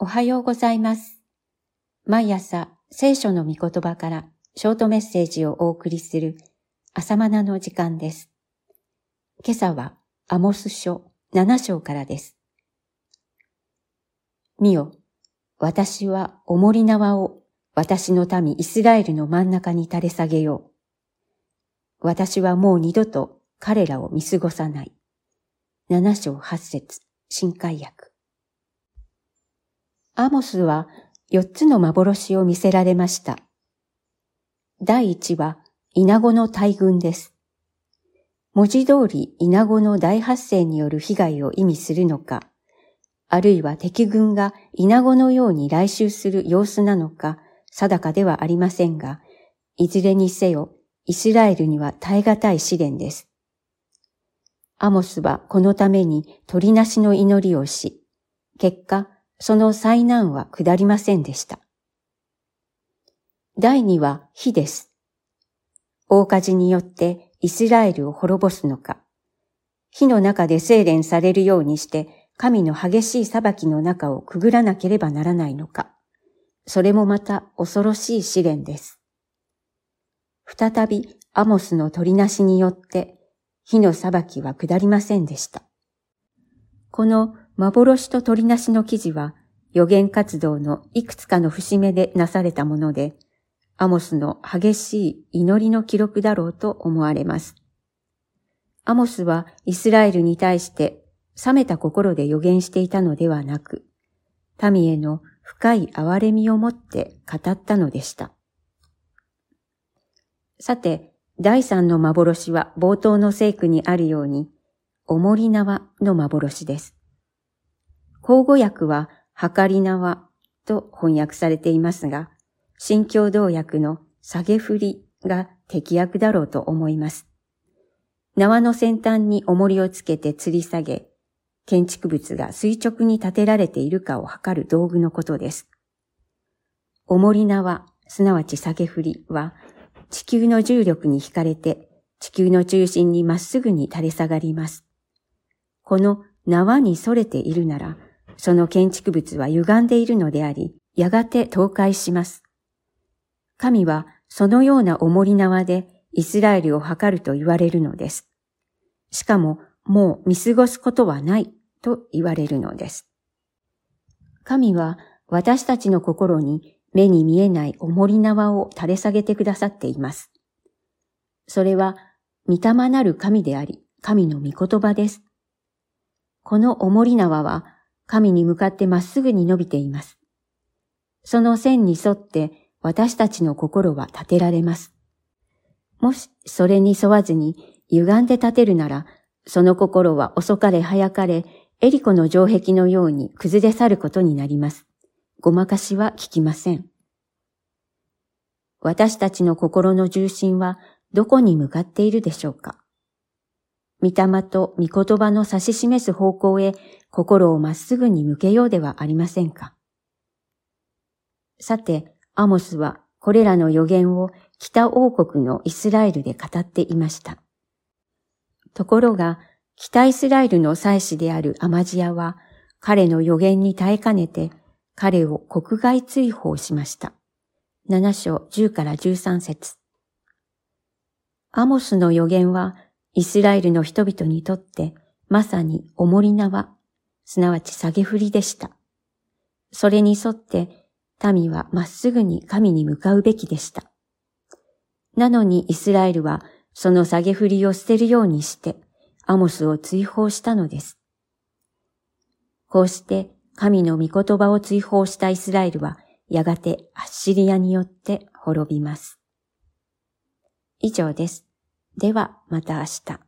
おはようございます。毎朝聖書の御言葉からショートメッセージをお送りする朝マナの時間です。今朝はアモス書7章からです。見よ、私は重り縄を私の民イスラエルの真ん中に垂れ下げよう。私はもう二度と彼らを見過ごさない。7章8節新海訳。アモスは四つの幻を見せられました。第一は、イナゴの大群です。文字通りイナゴの大発生による被害を意味するのか、あるいは敵軍がイナゴのように来襲する様子なのか、定かではありませんが、いずれにせよ、イスラエルには耐え難い試練です。アモスはこのために鳥なしの祈りをし、結果、その災難は下りませんでした。第二は火です。大火事によってイスラエルを滅ぼすのか、火の中で精錬されるようにして神の激しい裁きの中をくぐらなければならないのか、それもまた恐ろしい試練です。再びアモスの取りなしによって火の裁きは下りませんでした。この幻と取りなしの記事は予言活動のいくつかの節目でなされたもので、アモスの激しい祈りの記録だろうと思われます。アモスはイスラエルに対して冷めた心で予言していたのではなく、民への深い憐れみをもって語ったのでした。さて、第三の幻は冒頭の聖句にあるように、おもり縄の幻です。口語訳は、はかり縄と翻訳されていますが、新共同訳の下げ振りが適訳だろうと思います。縄の先端に重りをつけて吊り下げ、建築物が垂直に建てられているかを測る道具のことです。重り縄、すなわち下げ振りは、地球の重力に惹かれて、地球の中心にまっすぐに垂れ下がります。この縄に逸れているなら、その建築物は歪んでいるのであり、やがて倒壊します。神はそのような重り縄でイスラエルを図ると言われるのです。しかも、もう見過ごすことはないと言われるのです。神は私たちの心に目に見えない重り縄を垂れ下げてくださっています。それは、御霊なる神であり、神の御言葉です。この重り縄は、神に向かってまっすぐに伸びています。その線に沿って私たちの心は立てられます。もしそれに沿わずに歪んで立てるなら、その心は遅かれ早かれ、エリコの城壁のように崩れ去ることになります。ごまかしは聞きません。私たちの心の重心はどこに向かっているでしょうか？御霊と御言葉の指し示す方向へ心をまっすぐに向けようではありませんか。さて、アモスはこれらの予言を北王国のイスラエルで語っていました。ところが、北イスラエルの祭司であるアマジアは、彼の予言に耐えかねて、彼を国外追放しました。7章10から13節アモスの予言は、イスラエルの人々にとって、まさに重り縄、すなわち下げ振りでした。それに沿って、民はまっすぐに神に向かうべきでした。なのにイスラエルは、その下げ振りを捨てるようにして、アモスを追放したのです。こうして神の御言葉を追放したイスラエルは、やがてアッシリアによって滅びます。以上です。ではまた明日。